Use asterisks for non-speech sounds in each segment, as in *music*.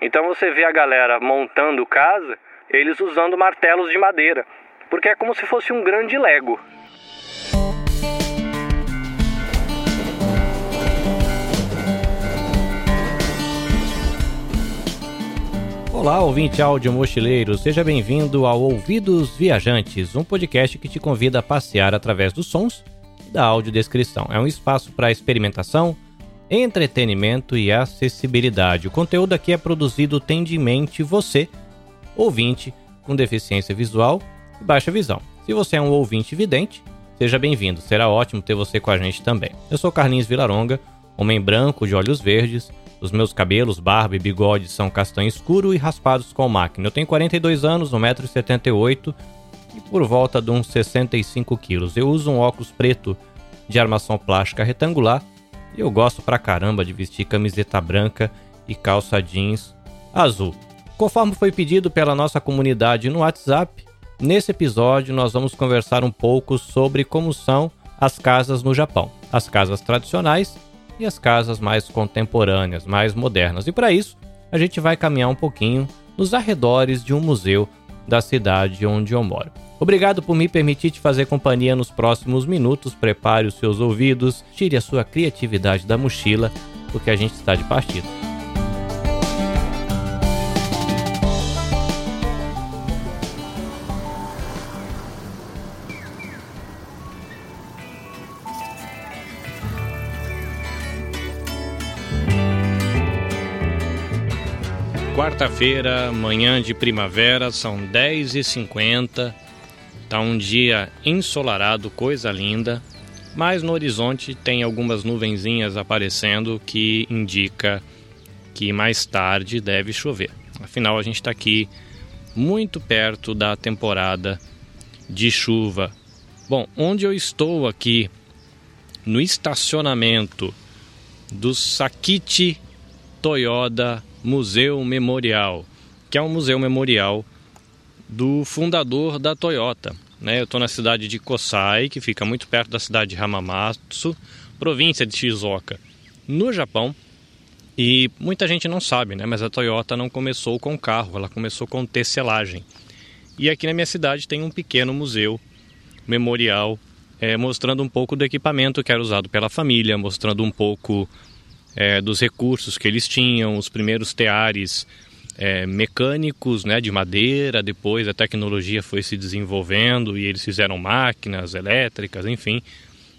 Então você vê a galera montando casa, eles usando martelos de madeira, porque é como se fosse um grande Lego. Olá, ouvinte áudio mochileiro, seja bem-vindo ao Ouvidos Viajantes, um podcast que te convida a passear através dos sons e da audiodescrição. É um espaço para experimentação, entretenimento e acessibilidade. O conteúdo aqui é produzido tende em mente você, ouvinte com deficiência visual e baixa visão. Se você é um ouvinte vidente, seja bem-vindo, será ótimo ter você com a gente também. Eu sou Carlinhos Vilaronga, homem branco de olhos verdes os meus cabelos, barba e bigode são castanho escuro e raspados com máquina. Eu tenho 42 anos, 1,78m e por volta de uns 65 quilos. Eu uso um óculos preto de armação plástica retangular eu gosto pra caramba de vestir camiseta branca e calça jeans azul. Conforme foi pedido pela nossa comunidade no WhatsApp, nesse episódio nós vamos conversar um pouco sobre como são as casas no Japão. As casas tradicionais e as casas mais contemporâneas, mais modernas. E para isso, a gente vai caminhar um pouquinho nos arredores de um museu da cidade onde eu moro. Obrigado por me permitir te fazer companhia nos próximos minutos. Prepare os seus ouvidos, tire a sua criatividade da mochila, porque a gente está de partida. Quarta-feira, manhã de primavera, são 10h50. Tá um dia ensolarado, coisa linda. Mas no horizonte tem algumas nuvenzinhas aparecendo que indica que mais tarde deve chover. Afinal, a gente está aqui muito perto da temporada de chuva. Bom, onde eu estou aqui no estacionamento do Sakichi Toyoda Museu Memorial, que é um museu memorial do fundador da Toyota. Né? Eu estou na cidade de Kosai, que fica muito perto da cidade de Hamamatsu, província de Shizuoka, no Japão. E muita gente não sabe, né? mas a Toyota não começou com carro, ela começou com tecelagem. E aqui na minha cidade tem um pequeno museu memorial é, mostrando um pouco do equipamento que era usado pela família, mostrando um pouco é, dos recursos que eles tinham, os primeiros teares é, mecânicos né, de madeira, depois a tecnologia foi se desenvolvendo e eles fizeram máquinas elétricas, enfim.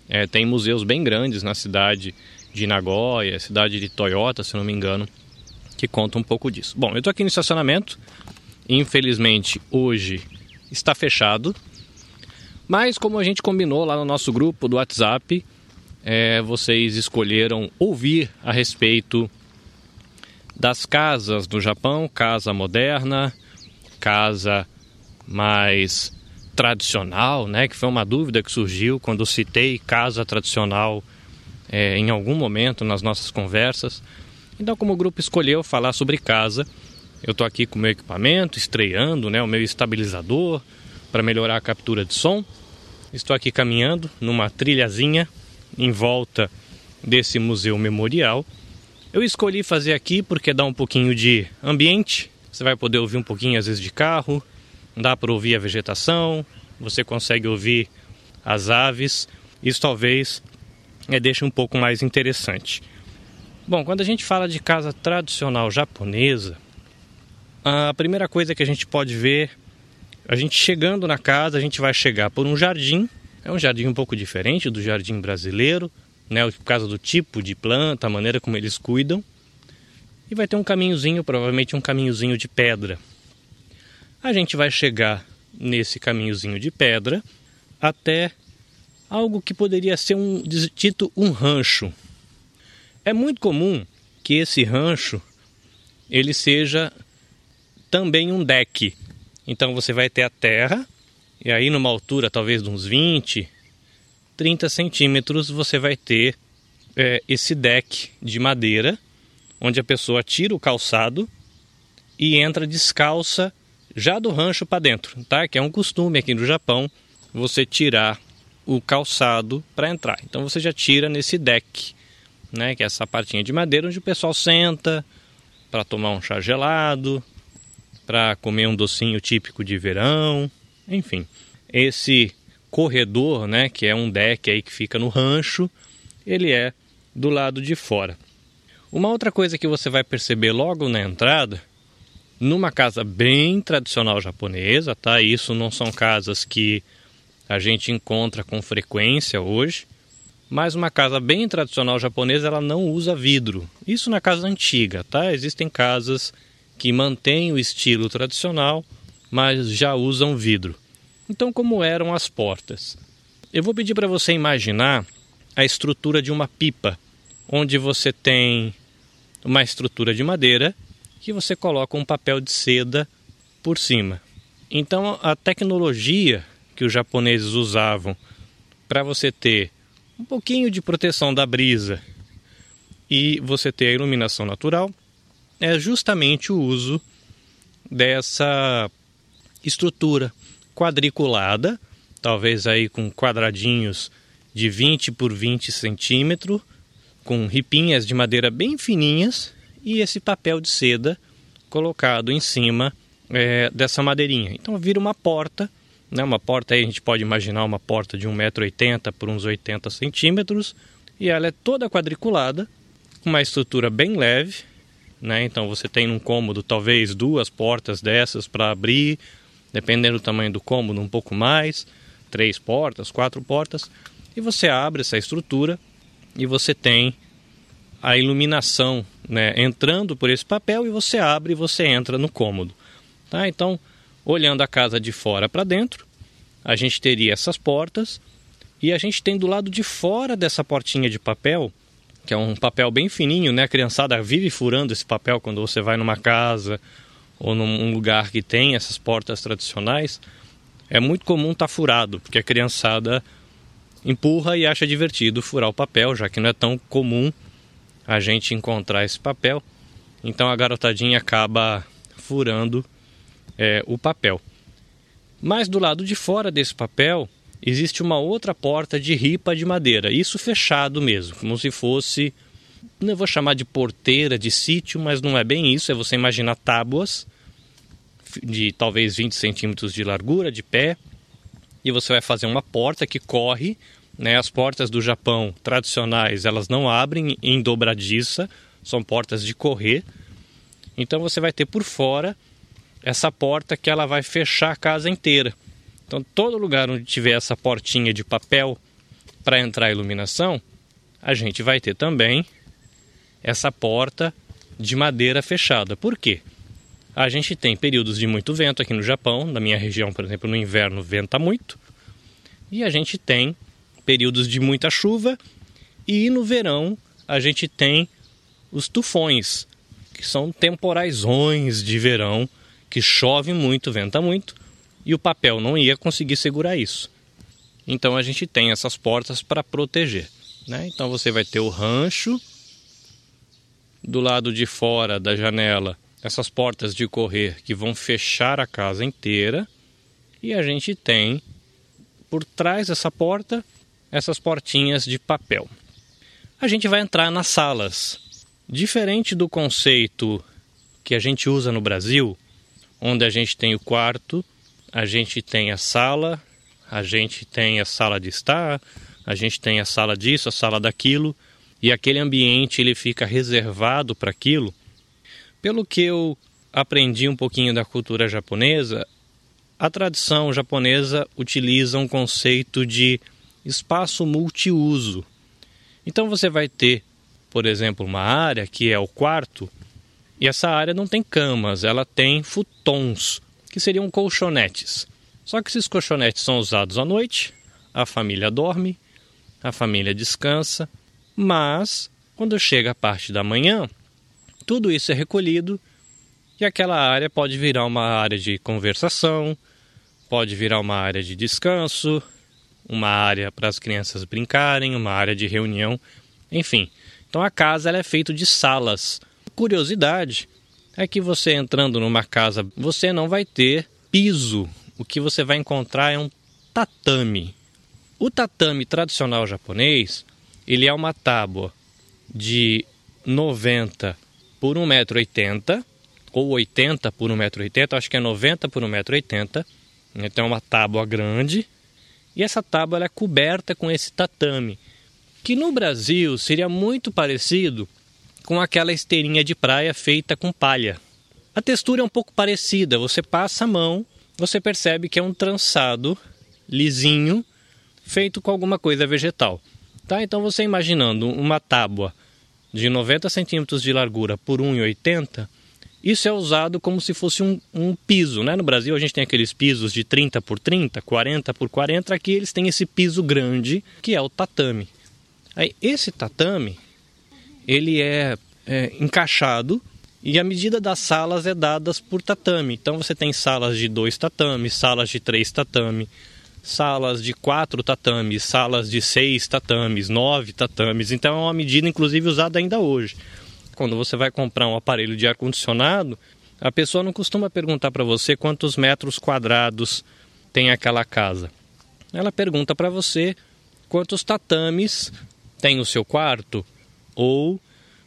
É, tem museus bem grandes na cidade de Nagoya, cidade de Toyota, se não me engano, que contam um pouco disso. Bom, eu estou aqui no estacionamento, infelizmente hoje está fechado, mas como a gente combinou lá no nosso grupo do WhatsApp, é, vocês escolheram ouvir a respeito das casas do Japão, casa moderna, casa mais tradicional, né? Que foi uma dúvida que surgiu quando citei casa tradicional é, em algum momento nas nossas conversas. Então, como o grupo escolheu falar sobre casa, eu estou aqui com o meu equipamento, estreando, né? O meu estabilizador para melhorar a captura de som. Estou aqui caminhando numa trilhazinha em volta desse museu memorial. Eu escolhi fazer aqui porque dá um pouquinho de ambiente. Você vai poder ouvir um pouquinho às vezes de carro, dá para ouvir a vegetação, você consegue ouvir as aves. Isso talvez é, deixe um pouco mais interessante. Bom, quando a gente fala de casa tradicional japonesa, a primeira coisa que a gente pode ver, a gente chegando na casa, a gente vai chegar por um jardim é um jardim um pouco diferente do jardim brasileiro, né, por causa do tipo de planta, a maneira como eles cuidam. E vai ter um caminhozinho, provavelmente um caminhozinho de pedra. A gente vai chegar nesse caminhozinho de pedra até algo que poderia ser um dito um rancho. É muito comum que esse rancho ele seja também um deck. Então você vai ter a terra e aí, numa altura talvez de uns 20, 30 centímetros, você vai ter é, esse deck de madeira, onde a pessoa tira o calçado e entra descalça já do rancho para dentro, tá? Que é um costume aqui no Japão você tirar o calçado para entrar. Então você já tira nesse deck, né? Que é essa partinha de madeira onde o pessoal senta, para tomar um chá gelado, para comer um docinho típico de verão, enfim. Esse corredor, né, que é um deck aí que fica no rancho, ele é do lado de fora. Uma outra coisa que você vai perceber logo na entrada, numa casa bem tradicional japonesa, tá? Isso não são casas que a gente encontra com frequência hoje, mas uma casa bem tradicional japonesa ela não usa vidro. Isso na casa antiga, tá? Existem casas que mantêm o estilo tradicional, mas já usam vidro. Então, como eram as portas? Eu vou pedir para você imaginar a estrutura de uma pipa, onde você tem uma estrutura de madeira que você coloca um papel de seda por cima. Então, a tecnologia que os japoneses usavam para você ter um pouquinho de proteção da brisa e você ter a iluminação natural é justamente o uso dessa estrutura quadriculada, talvez aí com quadradinhos de 20 por 20 centímetros, com ripinhas de madeira bem fininhas e esse papel de seda colocado em cima é, dessa madeirinha. Então vira uma porta, né? uma porta aí a gente pode imaginar uma porta de 1,80m por uns 80 centímetros e ela é toda quadriculada, uma estrutura bem leve, né? Então você tem num cômodo talvez duas portas dessas para abrir, dependendo do tamanho do cômodo, um pouco mais, três portas, quatro portas, e você abre essa estrutura e você tem a iluminação né, entrando por esse papel e você abre e você entra no cômodo. Tá? Então, olhando a casa de fora para dentro, a gente teria essas portas e a gente tem do lado de fora dessa portinha de papel que é um papel bem fininho, né? A criançada vive furando esse papel quando você vai numa casa ou num lugar que tem essas portas tradicionais. É muito comum estar tá furado, porque a criançada empurra e acha divertido furar o papel, já que não é tão comum a gente encontrar esse papel. Então a garotadinha acaba furando é, o papel. Mas do lado de fora desse papel existe uma outra porta de ripa de madeira, isso fechado mesmo, como se fosse, não vou chamar de porteira de sítio, mas não é bem isso, é você imaginar tábuas de talvez 20 centímetros de largura, de pé, e você vai fazer uma porta que corre, né? As portas do Japão tradicionais, elas não abrem em dobradiça, são portas de correr. Então você vai ter por fora essa porta que ela vai fechar a casa inteira. Então, todo lugar onde tiver essa portinha de papel para entrar a iluminação, a gente vai ter também essa porta de madeira fechada. Por quê? A gente tem períodos de muito vento aqui no Japão, na minha região, por exemplo, no inverno venta muito, e a gente tem períodos de muita chuva, e no verão a gente tem os tufões, que são temporaisões de verão, que chove muito, venta muito, e o papel não ia conseguir segurar isso. Então a gente tem essas portas para proteger. Né? Então você vai ter o rancho, do lado de fora da janela, essas portas de correr que vão fechar a casa inteira, e a gente tem por trás dessa porta essas portinhas de papel. A gente vai entrar nas salas. Diferente do conceito que a gente usa no Brasil, onde a gente tem o quarto a gente tem a sala, a gente tem a sala de estar, a gente tem a sala disso, a sala daquilo, e aquele ambiente ele fica reservado para aquilo. Pelo que eu aprendi um pouquinho da cultura japonesa, a tradição japonesa utiliza um conceito de espaço multiuso. Então você vai ter, por exemplo, uma área que é o quarto, e essa área não tem camas, ela tem futons que seriam colchonetes. Só que esses colchonetes são usados à noite, a família dorme, a família descansa, mas quando chega a parte da manhã, tudo isso é recolhido e aquela área pode virar uma área de conversação, pode virar uma área de descanso, uma área para as crianças brincarem, uma área de reunião, enfim. Então a casa é feita de salas. Curiosidade, é que você entrando numa casa, você não vai ter piso. O que você vai encontrar é um tatame. O tatame tradicional japonês, ele é uma tábua de 90 por 1,80m, ou 80 por 1,80m, acho que é 90 por 1,80m. Então é uma tábua grande. E essa tábua é coberta com esse tatame, que no Brasil seria muito parecido com aquela esteirinha de praia feita com palha. A textura é um pouco parecida, você passa a mão, você percebe que é um trançado lisinho feito com alguma coisa vegetal. Tá? Então você imaginando uma tábua de 90 centímetros de largura por 1,80, isso é usado como se fosse um, um, piso. Né? No Brasil a gente tem aqueles pisos de 30 por 30, 40 por 40, aqui eles têm esse piso grande que é o tatame. Aí, esse tatame ele é, é encaixado e a medida das salas é dadas por tatame. Então você tem salas de dois tatames, salas de três tatame, salas de quatro tatames, salas de seis tatames, nove tatames. Então é uma medida, inclusive, usada ainda hoje. Quando você vai comprar um aparelho de ar-condicionado, a pessoa não costuma perguntar para você quantos metros quadrados tem aquela casa. Ela pergunta para você quantos tatames tem o seu quarto ou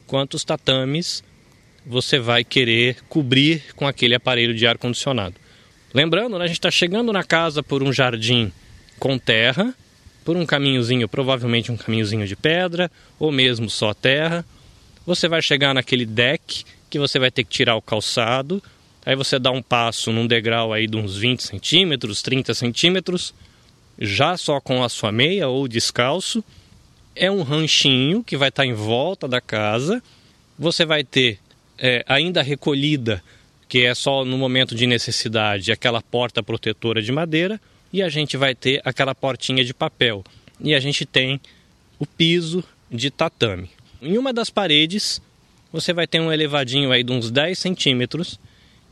quantos tatames você vai querer cobrir com aquele aparelho de ar-condicionado. Lembrando, né, a gente está chegando na casa por um jardim com terra, por um caminhozinho, provavelmente um caminhozinho de pedra, ou mesmo só terra. Você vai chegar naquele deck que você vai ter que tirar o calçado. Aí você dá um passo num degrau aí de uns 20 centímetros, 30 centímetros, já só com a sua meia ou descalço. É um ranchinho que vai estar tá em volta da casa. Você vai ter é, ainda recolhida que é só no momento de necessidade aquela porta protetora de madeira e a gente vai ter aquela portinha de papel. E a gente tem o piso de tatame. Em uma das paredes você vai ter um elevadinho aí de uns 10 centímetros,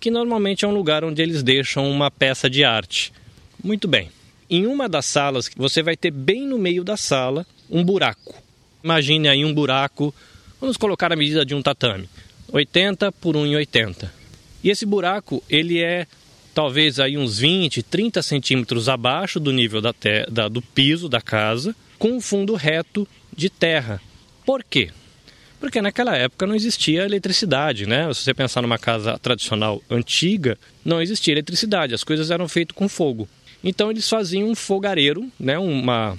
que normalmente é um lugar onde eles deixam uma peça de arte. Muito bem. Em uma das salas, você vai ter bem no meio da sala um buraco. Imagine aí um buraco, vamos colocar a medida de um tatame, 80 por 1,80. E esse buraco, ele é talvez aí uns 20, 30 centímetros abaixo do nível da, da do piso da casa, com um fundo reto de terra. Por quê? Porque naquela época não existia eletricidade, né? Se você pensar numa casa tradicional antiga, não existia eletricidade, as coisas eram feitas com fogo. Então eles faziam um fogareiro, né? uma,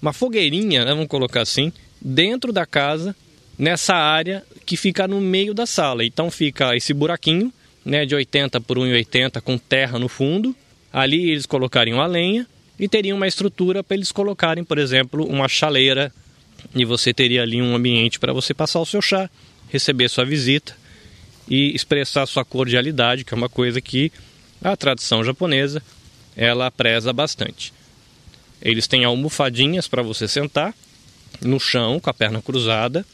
uma fogueirinha, né? vamos colocar assim, dentro da casa, nessa área que fica no meio da sala. Então fica esse buraquinho né, de 80 por 1,80 com terra no fundo. Ali eles colocariam a lenha e teriam uma estrutura para eles colocarem, por exemplo, uma chaleira e você teria ali um ambiente para você passar o seu chá, receber sua visita e expressar sua cordialidade, que é uma coisa que a tradição japonesa ela preza bastante. Eles têm almofadinhas para você sentar no chão com a perna cruzada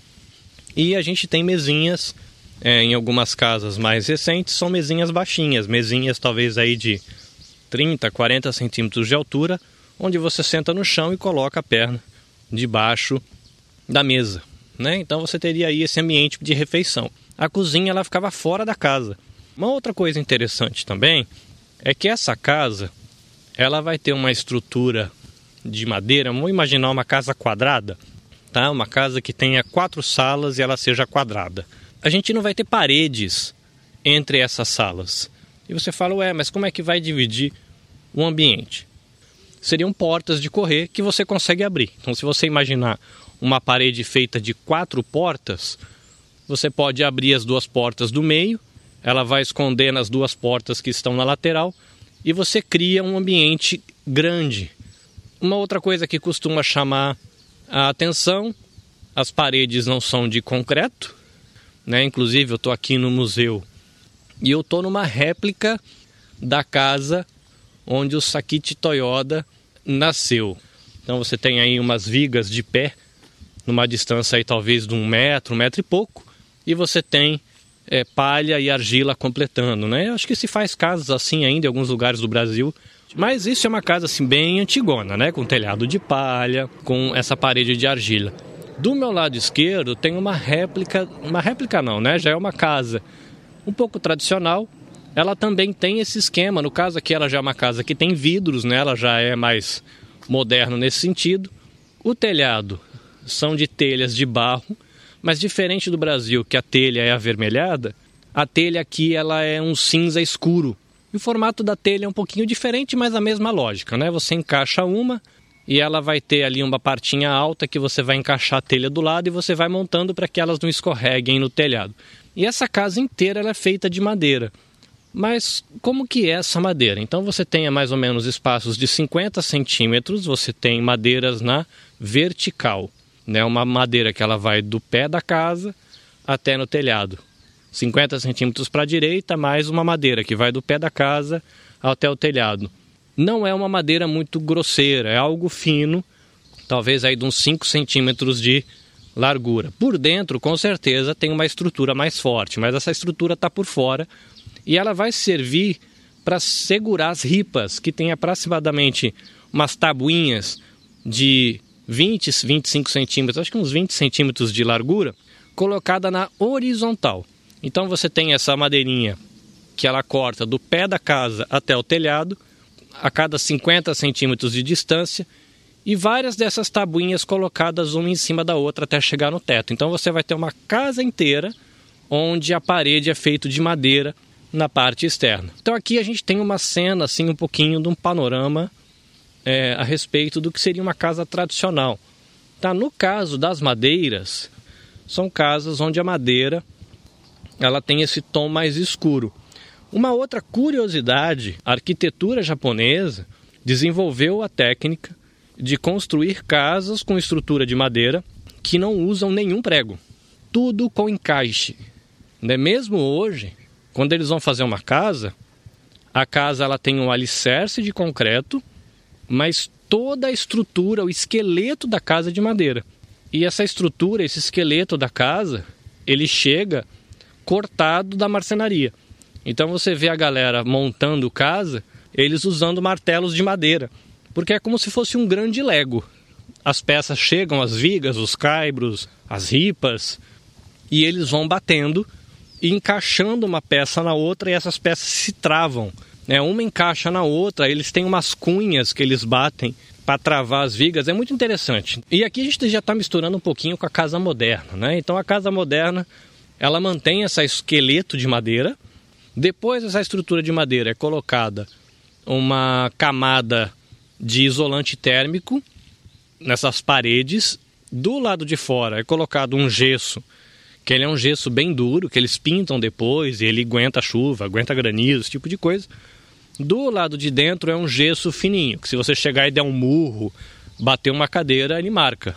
e a gente tem mesinhas é, em algumas casas mais recentes, são mesinhas baixinhas, mesinhas talvez aí de 30, 40 centímetros de altura, onde você senta no chão e coloca a perna debaixo da mesa. Né? Então você teria aí esse ambiente de refeição. A cozinha ela ficava fora da casa. Uma outra coisa interessante também é que essa casa ela vai ter uma estrutura de madeira. Vamos imaginar uma casa quadrada, tá? Uma casa que tenha quatro salas e ela seja quadrada a gente não vai ter paredes entre essas salas. E você fala, ué, mas como é que vai dividir o ambiente? Seriam portas de correr que você consegue abrir. Então, se você imaginar uma parede feita de quatro portas, você pode abrir as duas portas do meio, ela vai esconder nas duas portas que estão na lateral e você cria um ambiente grande. Uma outra coisa que costuma chamar a atenção: as paredes não são de concreto, né? Inclusive eu estou aqui no museu e eu estou numa réplica da casa onde o Sakichi Toyoda nasceu. Então você tem aí umas vigas de pé, numa distância aí talvez de um metro, um metro e pouco, e você tem é, palha e argila completando, né? Eu acho que se faz casas assim ainda em alguns lugares do Brasil, mas isso é uma casa assim bem antigona, né? Com telhado de palha, com essa parede de argila. Do meu lado esquerdo tem uma réplica, uma réplica não, né? Já é uma casa um pouco tradicional. Ela também tem esse esquema, no caso aqui ela já é uma casa que tem vidros, né? Ela já é mais moderno nesse sentido. O telhado são de telhas de barro, Mas diferente do Brasil, que a telha é avermelhada, a telha aqui ela é um cinza escuro. E o formato da telha é um pouquinho diferente, mas a mesma lógica, né? Você encaixa uma e ela vai ter ali uma partinha alta que você vai encaixar a telha do lado e você vai montando para que elas não escorreguem no telhado. E essa casa inteira é feita de madeira. Mas como que é essa madeira? Então você tem mais ou menos espaços de 50 centímetros, você tem madeiras na vertical, né? Uma madeira que ela vai do pé da casa até no telhado. 50 centímetros para a direita, mais uma madeira que vai do pé da casa até o telhado. Não é uma madeira muito grosseira, é algo fino, talvez aí de uns 5 centímetros de largura. Por dentro, com certeza, tem uma estrutura mais forte, mas essa estrutura está por fora e ela vai servir para segurar as ripas, que tem aproximadamente umas tabuinhas de 20, 25 centímetros, acho que uns 20 centímetros de largura, colocada na horizontal. Então você tem essa madeirinha que ela corta do pé da casa até o telhado, a cada 50 centímetros de distância, e várias dessas tabuinhas colocadas uma em cima da outra até chegar no teto. Então você vai ter uma casa inteira onde a parede é feita de madeira na parte externa. Então aqui a gente tem uma cena, assim, um pouquinho de um panorama é, a respeito do que seria uma casa tradicional. Tá? No caso das madeiras, são casas onde a madeira ela tem esse tom mais escuro. Uma outra curiosidade, a arquitetura japonesa desenvolveu a técnica de construir casas com estrutura de madeira que não usam nenhum prego. Tudo com encaixe. Né? Mesmo hoje, quando eles vão fazer uma casa, a casa ela tem um alicerce de concreto, mas toda a estrutura, o esqueleto da casa é de madeira. E essa estrutura, esse esqueleto da casa, ele chega cortado da marcenaria. Então você vê a galera montando casa, eles usando martelos de madeira, porque é como se fosse um grande lego. As peças chegam, as vigas, os caibros, as ripas, e eles vão batendo e encaixando uma peça na outra e essas peças se travam. Né? Uma encaixa na outra, eles têm umas cunhas que eles batem para travar as vigas, é muito interessante. E aqui a gente já está misturando um pouquinho com a casa moderna. Né? Então a casa moderna ela mantém esse esqueleto de madeira, depois essa estrutura de madeira é colocada uma camada de isolante térmico nessas paredes. Do lado de fora é colocado um gesso que ele é um gesso bem duro, que eles pintam depois e ele aguenta chuva, aguenta granizo, esse tipo de coisa. Do lado de dentro é um gesso fininho, que se você chegar e der um murro, bater uma cadeira, ele marca.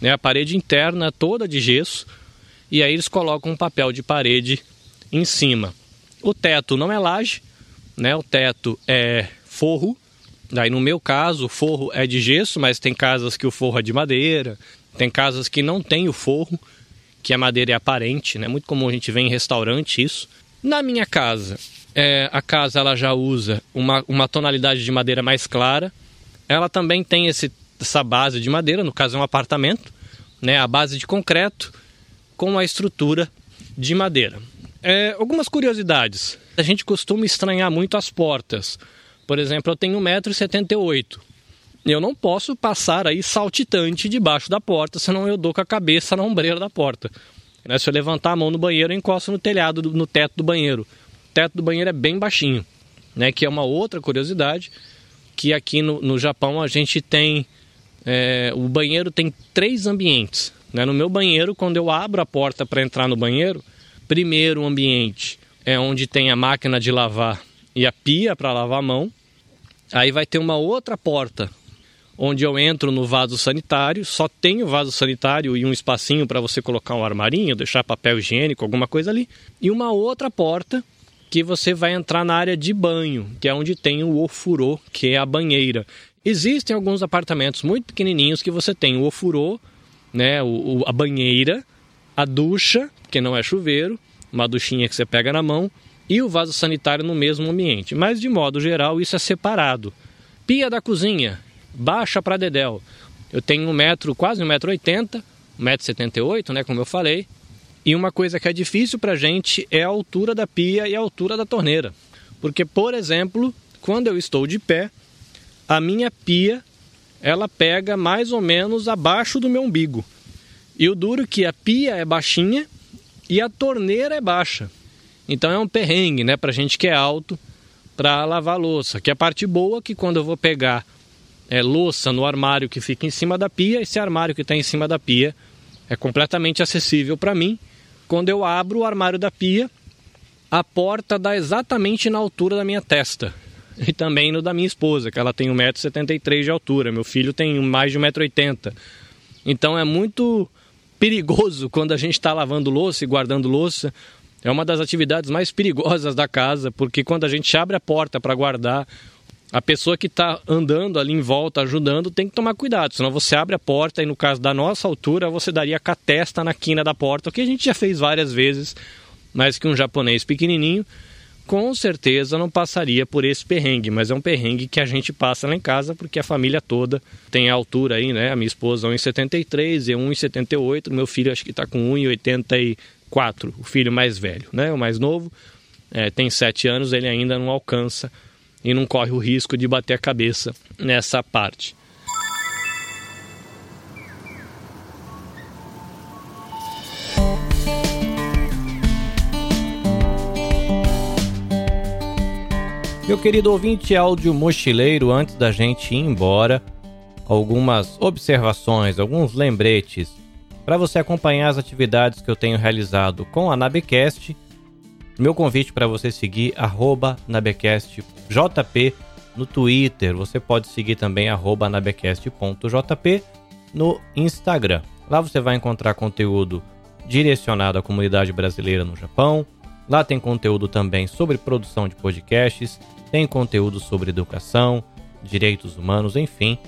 Né? A parede interna é toda de gesso e aí eles colocam um papel de parede em cima. O teto não é laje, né? o teto é forro. Daí no meu caso, o forro é de gesso, mas tem casas que o forro é de madeira, tem casas que não tem o forro que a madeira é aparente, né? Muito comum a gente ver em restaurante isso. Na minha casa, é, a casa ela já usa uma, uma tonalidade de madeira mais clara. Ela também tem esse, essa base de madeira, no caso é um apartamento, né? A base de concreto com a estrutura de madeira. É, algumas curiosidades. A gente costuma estranhar muito as portas. Por exemplo, eu tenho 1,78m eu não posso passar aí saltitante debaixo da porta, senão eu dou com a cabeça na ombreira da porta. Né? Se eu levantar a mão no banheiro, eu encosto no telhado, no teto do banheiro. O teto do banheiro é bem baixinho, né? que é uma outra curiosidade, que aqui no, no Japão a gente tem... É, o banheiro tem três ambientes. Né? No meu banheiro, quando eu abro a porta para entrar no banheiro, primeiro ambiente é onde tem a máquina de lavar e a pia para lavar a mão. Aí vai ter uma outra porta onde eu entro no vaso sanitário, só tenho vaso sanitário e um espacinho para você colocar um armarinho, deixar papel higiênico, alguma coisa ali, e uma outra porta que você vai entrar na área de banho, que é onde tem o ofurô, que é a banheira. Existem alguns apartamentos muito pequenininhos que você tem o ofurô, né, o, o, a banheira, a ducha, que não é chuveiro, uma duchinha que você pega na mão, e o vaso sanitário no mesmo ambiente. Mas de modo geral isso é separado. Pia da cozinha, baixa para Dedéu. Eu tenho um metro, quase um metro oitenta, um metro setenta e oito, né, como eu falei. E uma coisa que é difícil para gente é a altura da pia e a altura da torneira. Porque, por exemplo, quando eu estou de pé, a minha pia ela pega mais ou menos abaixo do meu umbigo. E o duro é que a pia é baixinha e a torneira é baixa. Então é um perrengue, né, pra gente que é alto para lavar louça. Que a parte boa é que quando eu vou pegar é, louça no armário que fica em cima da pia, esse armário que está em cima da pia é completamente acessível para mim. Quando eu abro o armário da pia, a porta dá exatamente na altura da minha testa. *laughs* E também no da minha esposa, que ela tem 1,73m de altura. Meu filho tem mais de 1,80m. Então é muito perigoso quando a gente está lavando louça e guardando louça. É uma das atividades mais perigosas da casa, porque quando a gente abre a porta para guardar, a pessoa que está andando ali em volta, ajudando, tem que tomar cuidado, senão você abre a porta e no caso da nossa altura, você daria com a testa na quina da porta, o que a gente já fez várias vezes, mas que um japonês pequenininho com certeza não passaria por esse perrengue, mas é um perrengue que a gente passa lá em casa porque a família toda tem a altura aí, né? A minha esposa 1,73 e 1,78, meu filho acho que está com 1,84, o filho mais velho, né? O mais novo é, tem 7 anos, ele ainda não alcança e não corre o risco de bater a cabeça nessa parte. Meu querido ouvinte áudio mochileiro, antes da gente ir embora, algumas observações, alguns lembretes para você acompanhar as atividades que eu tenho realizado com a Nabecast meu convite para você seguir nabecastjp no Twitter. Você pode seguir também nabecast.jp no Instagram. Lá você vai encontrar conteúdo direcionado à comunidade brasileira no Japão. Lá tem conteúdo também sobre produção de podcasts, tem conteúdo sobre educação, direitos humanos, enfim.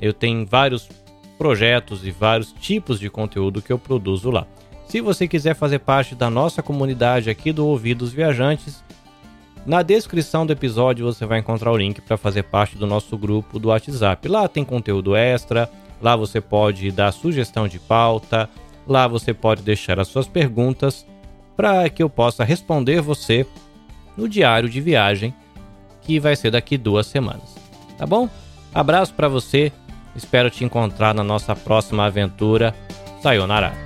Eu tenho vários projetos e vários tipos de conteúdo que eu produzo lá. Se você quiser fazer parte da nossa comunidade aqui do Ouvidos Viajantes, na descrição do episódio você vai encontrar o link para fazer parte do nosso grupo do WhatsApp. Lá tem conteúdo extra, lá você pode dar sugestão de pauta, lá você pode deixar as suas perguntas para que eu possa responder você no diário de viagem que vai ser daqui duas semanas. Tá bom? Abraço para você, espero te encontrar na nossa próxima aventura. Sayonara!